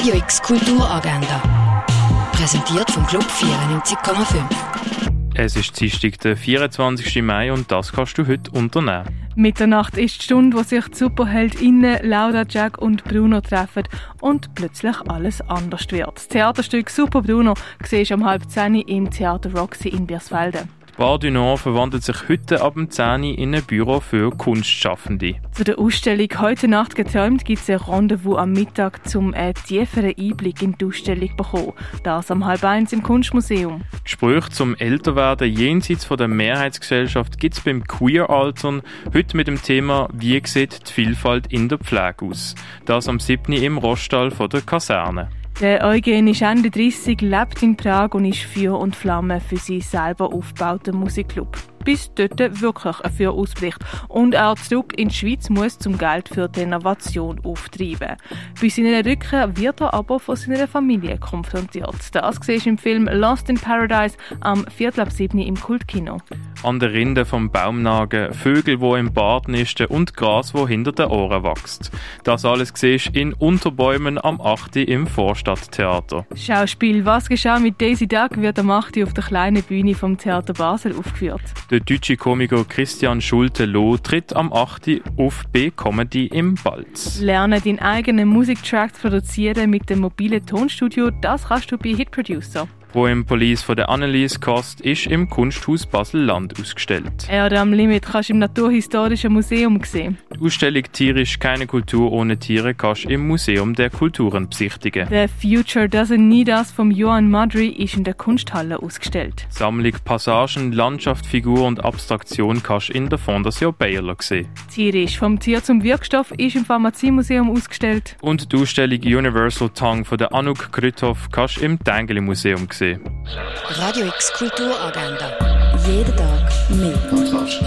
Radio X Kulturagenda. Präsentiert vom Club 94,5. Es ist Dienstag, der 24. Mai und das kannst du heute unternehmen. Mitternacht ist die Stunde, wo sich die SuperheldInnen Laura, Jack und Bruno treffen und plötzlich alles anders wird. Das Theaterstück Super Bruno siehst du um halb zehn im Theater Roxy in Biersfelden. Bar du Nord verwandelt sich heute ab dem 10 Uhr in ein Büro für Kunstschaffende. Zu der Ausstellung «Heute Nacht geträumt» gibt es ein Rendezvous am Mittag, um einen tieferen Einblick in die Ausstellung zu bekommen. Das am halb eins im Kunstmuseum. Sprüche zum Älterwerden jenseits von der Mehrheitsgesellschaft gibt es beim Queer-Altern heute mit dem Thema «Wie sieht die Vielfalt in der Pflege aus?» Das am 7. im Rostall von der Kaserne. Der Eugen ist Ende 30, lebt in Prag und ist Feuer und Flamme für seinen selber aufgebauten Musikclub bis dort wirklich für ausbricht und er zurück in die Schweiz muss zum Geld für die Innovation auftreiben. Bei seiner Rückkehr wird er aber von seiner Familie konfrontiert. Das siehst du im Film Lost in Paradise am Viertel ab 7 im Kultkino. An der Rinde vom Baum nagen, Vögel, wo im Bad nisten und Gras, wo hinter den Ohren wächst. Das alles siehst in Unterbäumen am 8. im Vorstadttheater. Schauspiel Was geschah mit Daisy Duck wird am 8. auf der kleinen Bühne vom Theater Basel aufgeführt. Der deutsche Komiker Christian Schulte-Loh tritt am 8. auf B-Comedy im Balz. Lerne deinen eigenen Musiktrack zu produzieren mit dem mobilen Tonstudio, das kannst du bei Hit Producer. Poem Police von der Annelies Kost ist im Kunsthaus Basel-Land ausgestellt. Erde am Limit kannst du im Naturhistorischen Museum sehen. Die Ausstellung Tierisch keine Kultur ohne Tiere kannst du im Museum der Kulturen besichtigen. The Future Doesn't Need Us von Johan Madry ist in der Kunsthalle ausgestellt. Die Sammlung Passagen, Landschaft, Figur und Abstraktion kannst du in der Fondation Baylor sehen. Tierisch vom Tier zum Wirkstoff ist im Pharmaziemuseum ausgestellt. Und die Ausstellung Universal Tongue von der Anouk Krüthoff kannst du im Tengeli Museum sehen gesehen. Radio X Kulturagenda. Jeden Tag mehr. Kontrast.